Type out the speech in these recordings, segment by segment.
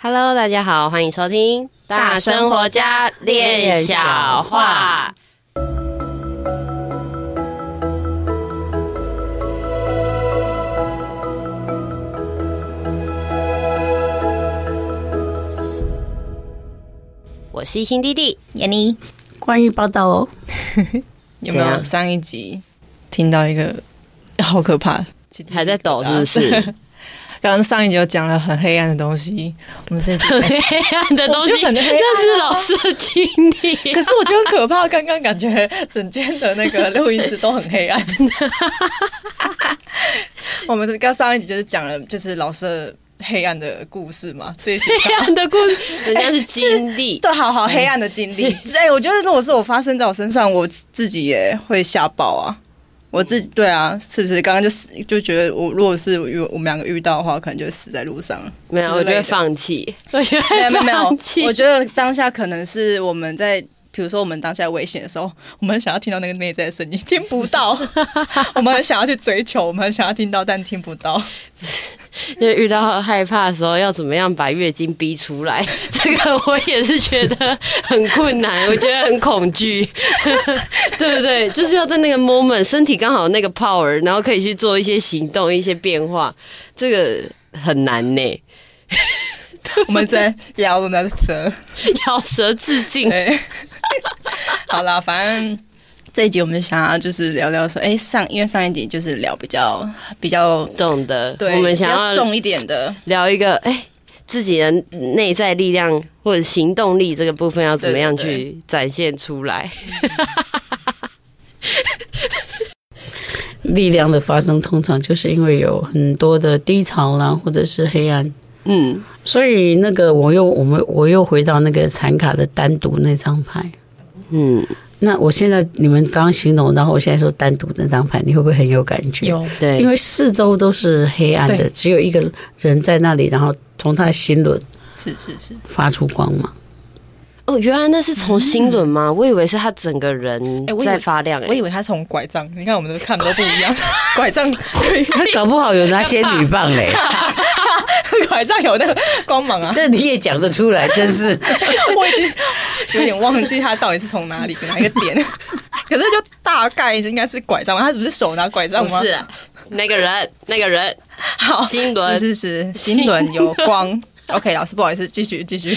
Hello，大家好，欢迎收听《大生活家练小话》。我是一心弟弟。闫妮，关于报道哦，有没有上一集听到一个好可怕，还在抖是不是？刚刚上一集就讲了很黑暗的东西，我们这集很黑暗的东西，那是老师的经历。可是我觉得很可怕，刚刚感觉整间的那个录音室都很黑暗。我们刚上一集就是讲了，就是老师的黑暗的故事嘛，这些黑暗的故事，人家是经历，对，好好黑暗的经历。哎，我觉得如果是我发生在我身上，我自己也会吓爆啊。我自己对啊，是不是刚刚就死就觉得我如果是遇我们两个遇到的话，可能就会死在路上了。没有，我觉得放弃。我觉得没有没有我觉得当下可能是我们在，比如说我们当下危险的时候，我们很想要听到那个内在的声音，听不到。我们很想要去追求，我们很想要听到，但听不到。因为遇到害怕的时候，要怎么样把月经逼出来？这个我也是觉得很困难，我觉得很恐惧，对不对？就是要在那个 moment，身体刚好那个 power，然后可以去做一些行动、一些变化，这个很难呢。我们在咬我们的舌，咬舌致敬。好了，反正。这一集我们想要就是聊聊说，哎，上因为上一集就是聊比较比较重的，对，我们想要重一点的，聊一个哎自己的内在力量或者行动力这个部分要怎么样去展现出来？力量的发生通常就是因为有很多的低潮啦，或者是黑暗，嗯，所以那个我又我们我又回到那个残卡的单独那张牌，嗯。那我现在你们刚刚形容，然后我现在说单独那张牌，你会不会很有感觉？有，对，因为四周都是黑暗的，只有一个人在那里，然后从他的心轮是是是发出光芒。哦，原来那是从心轮吗？嗯、我以为是他整个人在发亮、欸欸。我以为他从拐杖，你看我们的看都不一样，拐杖对，他搞不好有拿仙女棒嘞。拐杖有那个光芒啊！这你也讲得出来，真是 我已经有点忘记他到底是从哪里哪一个点，可是就大概应该是拐杖，他是不是手拿拐杖吗？不是，那个人，那个人，好，新轮是是是，心轮有光。OK，老师不好意思，继续继续。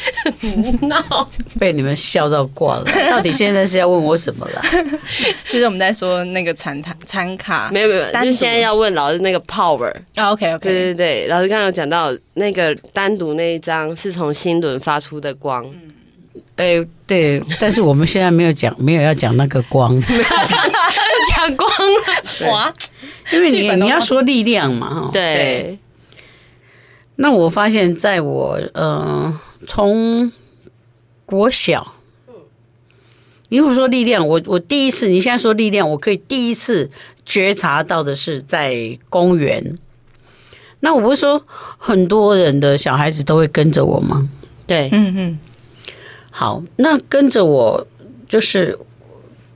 闹，被你们笑到挂了。到底现在是要问我什么了？就是我们在说那个残卡，残卡没有没有，但是现在要问老师那个 power。啊，OK OK，对对对，老师刚刚有讲到那个单独那一张是从心轮发出的光。嗯，哎，对，但是我们现在没有讲，没有要讲那个光，没有讲讲光了。哇，因为你你要说力量嘛，对。那我发现，在我呃。从国小，你如果说力量，我我第一次，你现在说力量，我可以第一次觉察到的是在公园。那我不是说很多人的小孩子都会跟着我吗？对，嗯嗯。好，那跟着我就是，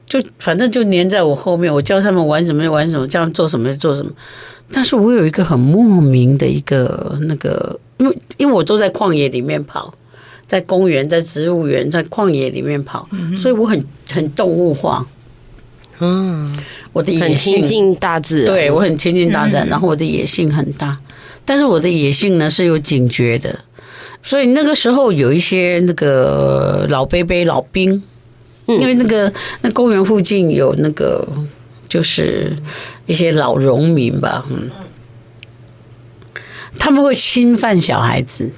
就反正就黏在我后面，我教他们玩什么就玩什么，教他们做什么就做什么。但是我有一个很莫名的一个那个。因为因为我都在旷野里面跑，在公园、在植物园、在旷野里面跑，嗯、所以我很很动物化。嗯，我的野性很亲近大自然，对我很亲近大自然，嗯、然后我的野性很大，但是我的野性呢是有警觉的，所以那个时候有一些那个老伯伯、老兵，因为那个那公园附近有那个就是一些老农民吧，嗯。他们会侵犯小孩子，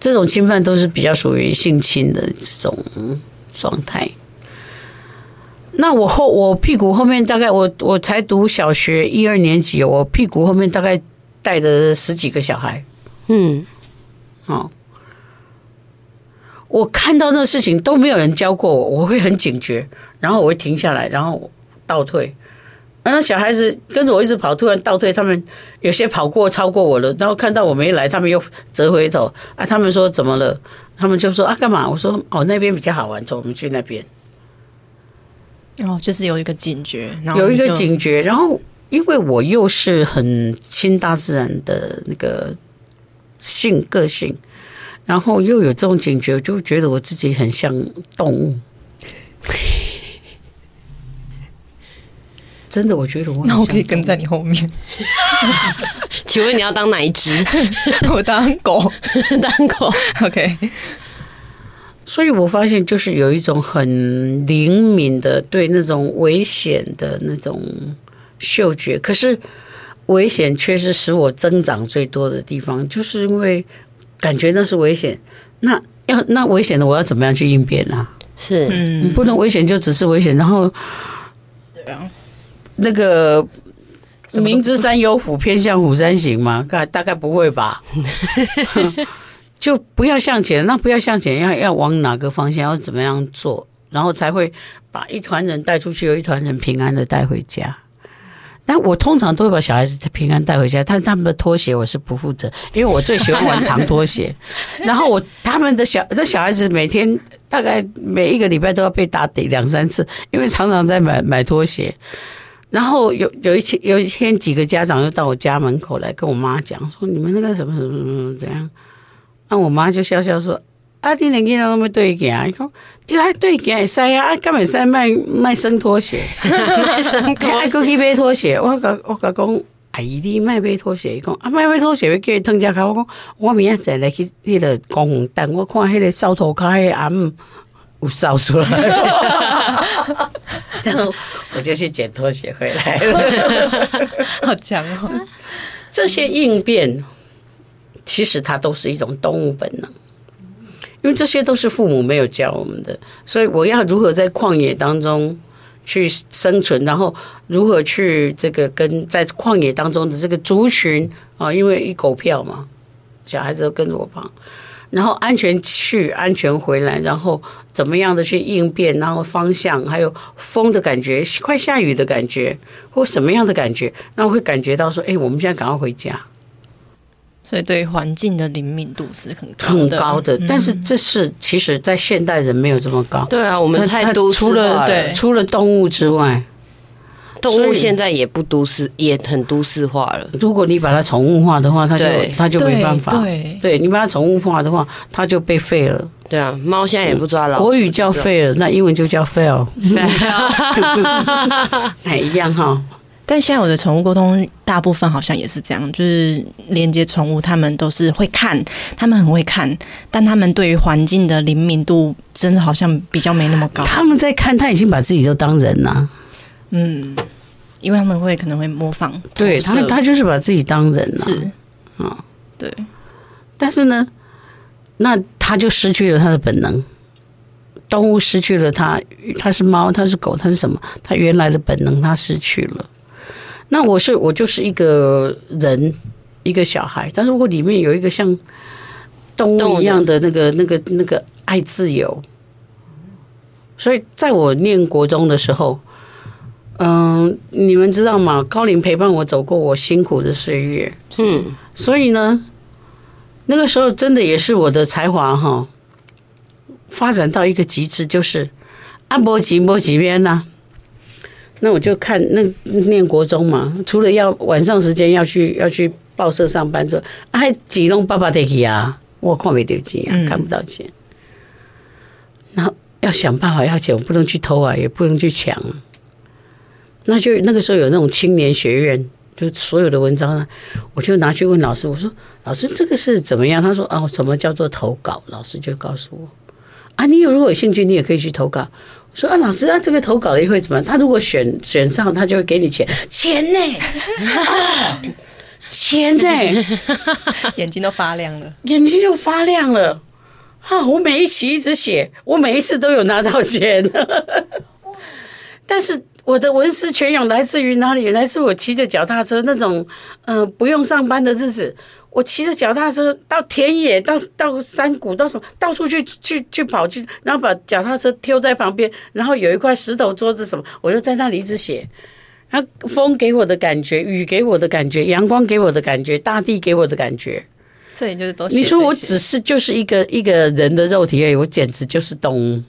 这种侵犯都是比较属于性侵的这种状态。那我后我屁股后面大概我我才读小学一二年级，我屁股后面大概带着十几个小孩。嗯，哦，我看到那事情都没有人教过我，我会很警觉，然后我会停下来，然后倒退。然后小孩子跟着我一直跑，突然倒退，他们有些跑过超过我了，然后看到我没来，他们又折回头啊。他们说怎么了？他们就说啊干嘛？我说哦那边比较好玩，走，我们去那边。哦，就是有一个警觉，然后有一个警觉，然后因为我又是很亲大自然的那个性个性，然后又有这种警觉，就觉得我自己很像动物。真的，我觉得我那我可以跟在你后面。请问你要当哪一只？我当狗，当狗。OK。所以我发现，就是有一种很灵敏的对那种危险的那种嗅觉，可是危险却是使我增长最多的地方，就是因为感觉那是危险。那要那危险的，我要怎么样去应变呢？是，嗯，不能危险就只是危险，然后对啊。那个明知山有虎，偏向虎山行吗？大大概不会吧。就不要向前，那不要向前，要要往哪个方向，要怎么样做，然后才会把一团人带出去，有一团人平安的带回家。但我通常都会把小孩子平安带回家，但他们的拖鞋我是不负责，因为我最喜欢玩长拖鞋。然后我他们的小那小孩子每天大概每一个礼拜都要被打得两三次，因为常常在买买拖鞋。然后有有一天有一天几个家长就到我家门口来跟我妈讲说，你们那个什么什么什么怎样？那我妈就笑笑说：“啊，你两个人都没对行，伊讲对啊，对行会使啊，啊，根本使卖卖生拖鞋？卖生拖鞋，爱过去买拖鞋。我讲我讲，阿姨你卖买拖鞋，伊讲啊，卖买拖鞋要叫伊脱只脚。我讲我明仔载来去迄个公园等，我看迄个扫涂骹迄个阿姆有扫出来。” 然后我就去捡拖鞋回来了，好强哦！这些应变其实它都是一种动物本能，因为这些都是父母没有教我们的，所以我要如何在旷野当中去生存，然后如何去这个跟在旷野当中的这个族群啊，因为一狗票嘛，小孩子都跟着我跑。然后安全去，安全回来，然后怎么样的去应变，然后方向，还有风的感觉，快下雨的感觉，或什么样的感觉，那我会感觉到说，哎，我们现在赶快回家。所以对环境的灵敏度是很高很高的，但是这是其实在现代人没有这么高。对啊，我们太都市化了，除了对，除了动物之外。动物现在也不都市，也很都市化了。如果你把它宠物化的话，它就它就没办法。对，对你把它宠物化的话，它就被废了。对啊，猫现在也不抓老鼠。国语叫废了，那英文就叫 fail。哎，一样哈。但现在我的宠物沟通，大部分好像也是这样，就是连接宠物，他们都是会看，他们很会看，但他们对于环境的灵敏度，真的好像比较没那么高。他们在看，他已经把自己都当人了。嗯，因为他们会可能会模仿，对他，他就是把自己当人了，是啊、哦，对。但是呢，那他就失去了他的本能。动物失去了他，它是猫，它是狗，它是什么？它原来的本能，它失去了。那我是我就是一个人，一个小孩，但是我里面有一个像动物一样的那个、那个、那个爱自由。所以，在我念国中的时候，嗯，你们知道吗？高龄陪伴我走过我辛苦的岁月，嗯，所以呢，那个时候真的也是我的才华哈，发展到一个极致，就是按波及波及边呢？那我就看那念国中嘛，除了要晚上时间要去要去报社上班之后，还几弄爸爸的去啊，我看没得钱啊，看不到钱，然后。要想办法要钱，我不能去偷啊，也不能去抢。那就那个时候有那种青年学院，就所有的文章呢，我就拿去问老师，我说：“老师，这个是怎么样？”他说：“哦，什么叫做投稿？”老师就告诉我：“啊，你有如果有兴趣，你也可以去投稿。”我说：“啊，老师啊，这个投稿的会怎么样？他如果选选上，他就会给你钱，钱呢？啊，钱呢？眼睛都发亮了，眼睛就发亮了。”啊！我每一期一直写，我每一次都有拿到钱，但是我的文思泉涌来自于哪里？来自我骑着脚踏车那种，呃，不用上班的日子。我骑着脚踏车到田野，到到山谷，到什么，到处去去去跑去，然后把脚踏车丢在旁边，然后有一块石头桌子什么，我就在那里一直写。然后风给我的感觉，雨给我的感觉，阳光给我的感觉，大地给我的感觉。对，就是都。你说我只是就是一个一个人的肉体而已，我简直就是动物。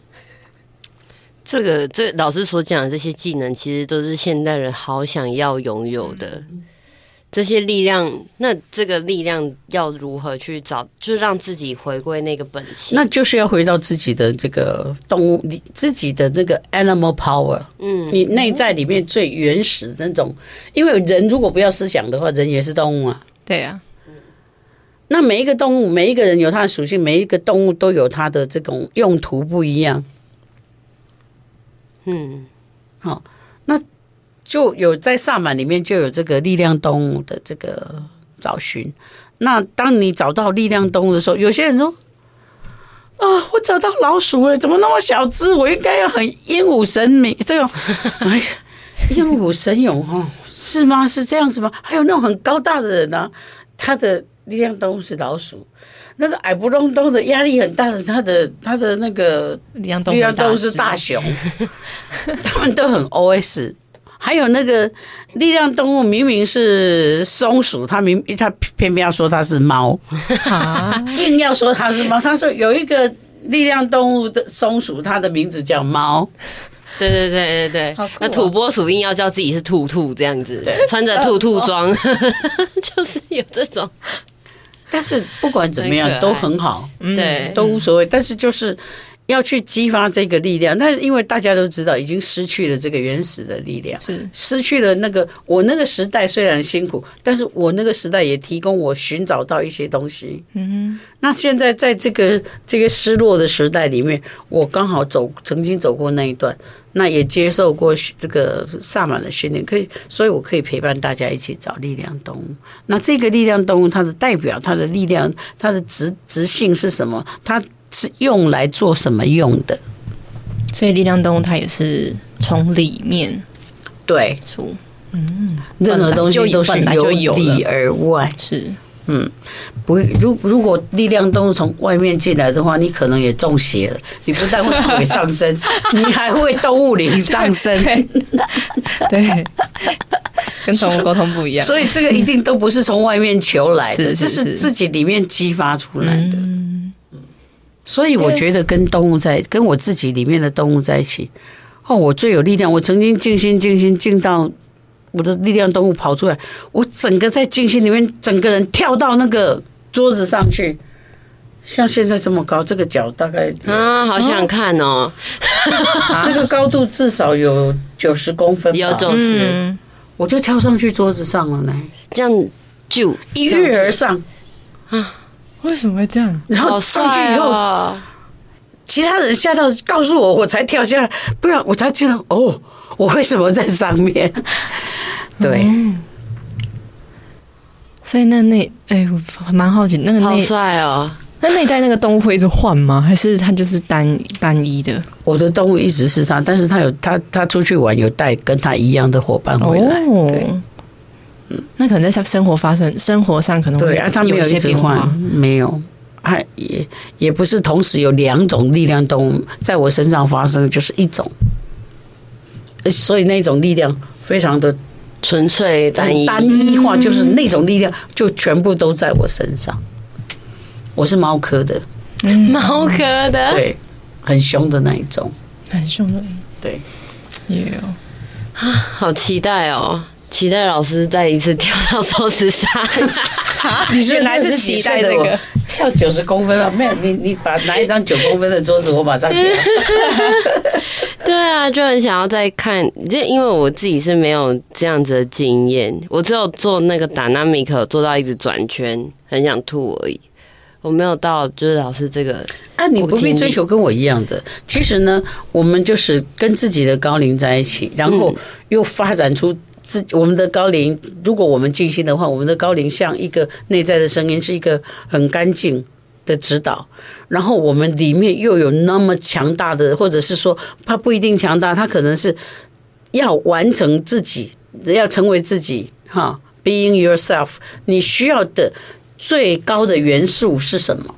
这个这老师所讲的这些技能，其实都是现代人好想要拥有的。这些力量，那这个力量要如何去找？就让自己回归那个本性，那就是要回到自己的这个动物，你自己的那个 animal power。嗯，你内在里面最原始的那种，因为人如果不要思想的话，人也是动物啊。对啊。那每一个动物，每一个人有它的属性，每一个动物都有它的这种用途不一样。嗯，好，那。就有在萨满里面就有这个力量动物的这个找寻。那当你找到力量动物的时候，有些人说：“啊，我找到老鼠了，怎么那么小只？我应该要很英武神明这种，哎呀，英武神勇哈，是吗？是这样子吗？还有那种很高大的人呢、他的力量动物是老鼠。那个矮不隆咚的、压力很大的，他的他的那个力量动物是大熊。他们都很 OS。”还有那个力量动物明明是松鼠，他明他偏偏要说它是猫，硬要说它是猫。他说有一个力量动物的松鼠，它的名字叫猫。对对对对对，哦、那土拨鼠硬要叫自己是兔兔这样子，穿着兔兔装，就是有这种。但是不管怎么样都很好，对，都无所谓。但是就是。要去激发这个力量，但是因为大家都知道，已经失去了这个原始的力量，是失去了那个我那个时代虽然辛苦，但是我那个时代也提供我寻找到一些东西。嗯哼，那现在在这个这个失落的时代里面，我刚好走曾经走过那一段，那也接受过这个萨满的训练，可以，所以我可以陪伴大家一起找力量动物。那这个力量动物它的代表，它的力量，它的直直性是什么？它是用来做什么用的？所以力量动物它也是从里面对出，嗯，任何东西都是由里而外，是嗯，不会。如如果力量动物从外面进来的话，你可能也中邪了。你不但会鬼上升，你还会动物灵上身。对，跟宠物沟通不一样。所以这个一定都不是从外面求来的，这是自己里面激发出来的。所以我觉得跟动物在跟我自己里面的动物在一起，哦，我最有力量。我曾经静心静心静到我的力量动物跑出来，我整个在静心里面，整个人跳到那个桌子上去，像现在这么高，这个脚大概啊，好想看哦，这个高度至少有九十公分，有九十，我就跳上去桌子上了呢，这样就一跃而上。啊。为什么会这样？然后上去以后，其他人吓到，告诉我，我才跳下来，不然我才知道哦，我为什么在上面？对，所以那那哎，我蛮好奇，那个好帅哦。那内在那个动物会一直换吗？还是它就是单单一的？我的动物一直是它，但是它有它它出去玩有带跟它一样的伙伴回来。哦。那可能在生活发生，生活上可能会对啊，他没有一直换，没有，还也也不是同时有两种力量都在我身上发生，就是一种，所以那种力量非常的纯粹单一。单一化，就是那种力量就全部都在我身上。我是猫科的，猫科的，对，很凶的那一种，很凶的，对，也有啊，好期待哦。期待老师再一次跳到桌子上，你原来是期待这个跳九十公分吗？没有，你你把拿一张九公分的桌子，我马上跳。对啊，就很想要再看，就因为我自己是没有这样子的经验，我只有做那个 dynamic 做到一直转圈，很想吐而已。我没有到，就是老师这个啊，你不必追求跟我一样的。其实呢，我们就是跟自己的高龄在一起，然后又发展出。自我们的高龄，如果我们静心的话，我们的高龄像一个内在的声音，是一个很干净的指导。然后我们里面又有那么强大的，或者是说，它不一定强大，它可能是要完成自己，要成为自己，哈，being yourself。你需要的最高的元素是什么？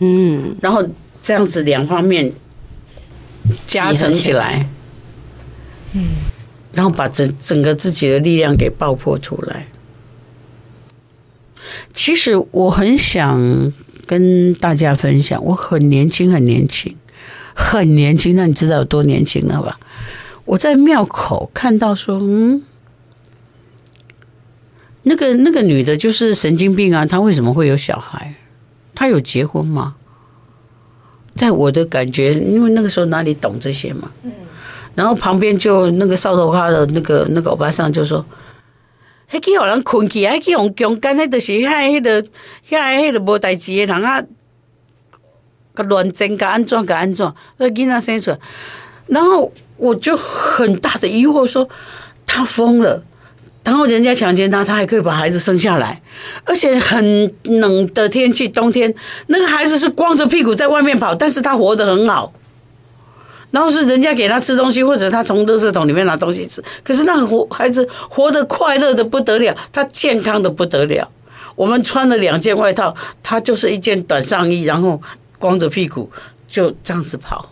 嗯，然后这样子两方面加成起来，嗯。然后把整整个自己的力量给爆破出来。其实我很想跟大家分享，我很年轻，很年轻，很年轻，那你知道有多年轻了吧？我在庙口看到说，嗯，那个那个女的就是神经病啊，她为什么会有小孩？她有结婚吗？在我的感觉，因为那个时候哪里懂这些嘛。然后旁边就那个扫头发的那个那个欧巴桑就说。还去让人困起，还去用强奸，那就是遐迄个遐迄个无代志的人啊，个乱整个安怎个安怎，那囡仔生出来，然后我就很大的疑惑说，他疯了，然后人家强奸他，他还可以把孩子生下来，而且很冷的天气，冬天那个孩子是光着屁股在外面跑，但是他活得很好。然后是人家给他吃东西，或者他从垃圾桶里面拿东西吃。可是那个活孩子活得快乐的不得了，他健康的不得了。我们穿了两件外套，他就是一件短上衣，然后光着屁股就这样子跑。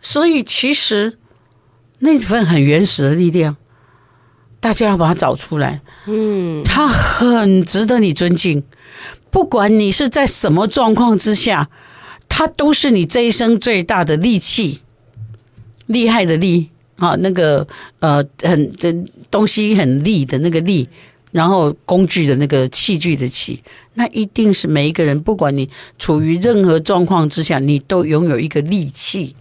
所以其实那份很原始的力量，大家要把它找出来。嗯，他很值得你尊敬，不管你是在什么状况之下。它都是你这一生最大的利器，厉害的利啊，那个呃，很这东西很利的那个利，然后工具的那个器具的器，那一定是每一个人，不管你处于任何状况之下，你都拥有一个利器，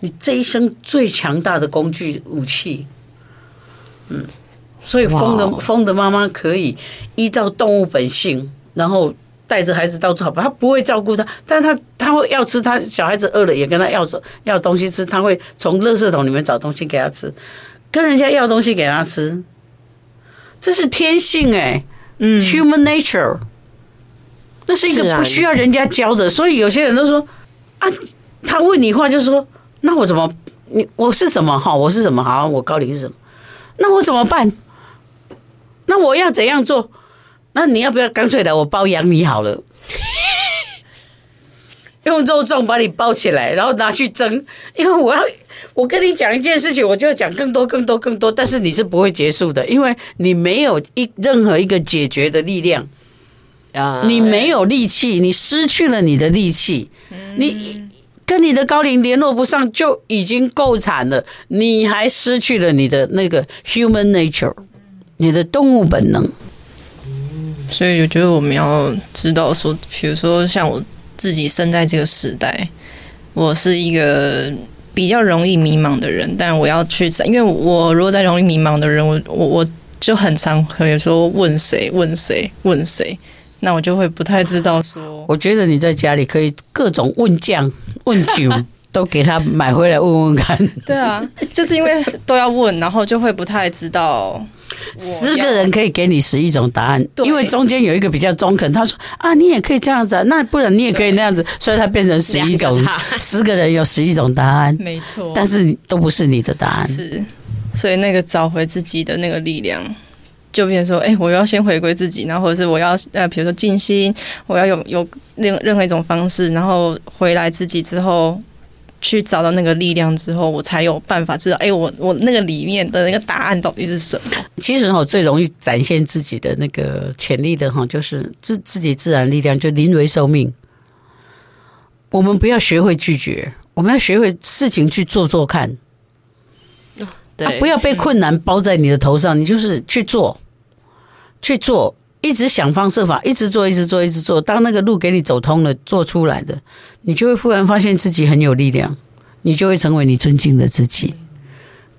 你这一生最强大的工具武器。嗯，所以风的风的妈妈可以依照动物本性，然后。带着孩子到处跑，他不会照顾他，但是他他会要吃，他小孩子饿了也跟他要要东西吃，他会从垃圾桶里面找东西给他吃，跟人家要东西给他吃，这是天性哎，嗯，human nature，那是一个不需要人家教的，所以有些人都说啊，他问你话就是说，那我怎么你我是什么哈，我是什么好，我高龄是什么，那我怎么办？那我要怎样做？那你要不要干脆来我包养你好了？用肉粽把你包起来，然后拿去蒸。因为我要我跟你讲一件事情，我就要讲更多、更多、更多。但是你是不会结束的，因为你没有一任何一个解决的力量啊！你没有力气，你失去了你的力气，你跟你的高龄联络不上就已经够惨了，你还失去了你的那个 human nature，你的动物本能。所以我觉得我们要知道说，比如说像我自己生在这个时代，我是一个比较容易迷茫的人，但我要去，因为我如果在容易迷茫的人，我我我就很常可以说问谁问谁问谁，那我就会不太知道说。我觉得你在家里可以各种问酱问酒。都给他买回来问问看。对啊，就是因为都要问，然后就会不太知道。十个人可以给你十一种答案，因为中间有一个比较中肯，他说啊，你也可以这样子啊，那不然你也可以那样子，所以他变成十一种，十个人有十一种答案，没错，但是都不是你的答案。是，所以那个找回自己的那个力量，就变成说，哎，我要先回归自己，然后或者是我要呃，比如说静心，我要有有任任何一种方式，然后回来自己之后。去找到那个力量之后，我才有办法知道，哎，我我那个里面的那个答案到底是什么？其实哈，最容易展现自己的那个潜力的哈，就是自自己自然力量，就临危受命。我们不要学会拒绝，我们要学会事情去做做看。对，啊，不要被困难包在你的头上，你就是去做，去做。一直想方设法，一直做，一直做，一直做。当那个路给你走通了，做出来的，你就会忽然发现自己很有力量，你就会成为你尊敬的自己。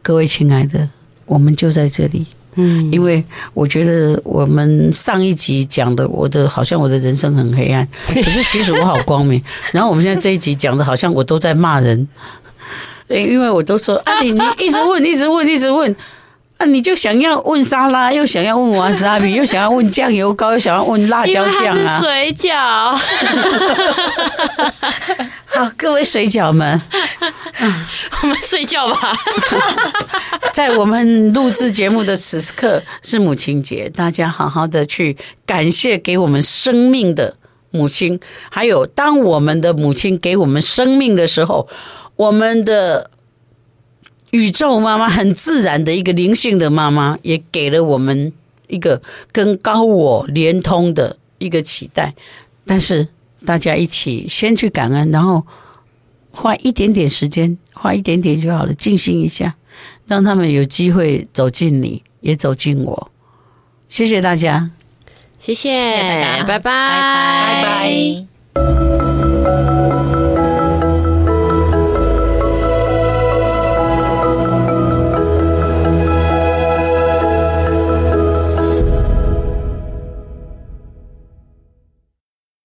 各位亲爱的，我们就在这里。嗯，因为我觉得我们上一集讲的，我的好像我的人生很黑暗，可是其实我好光明。然后我们现在这一集讲的，好像我都在骂人，因为我都说啊，你你一直问，一直问，一直问。那你就想要问沙拉，又想要问瓦萨比，又想要问酱油膏，又想要问辣椒酱啊！水饺。好，各位水饺们，我们睡觉吧。在我们录制节目的此刻是母亲节，大家好好的去感谢给我们生命的母亲，还有当我们的母亲给我们生命的时候，我们的。宇宙妈妈很自然的一个灵性的妈妈，也给了我们一个跟高我连通的一个期待。但是大家一起先去感恩，然后花一点点时间，花一点点就好了，静心一下，让他们有机会走进你，也走进我。谢谢大家，谢谢，谢谢大家拜拜，拜拜。拜拜。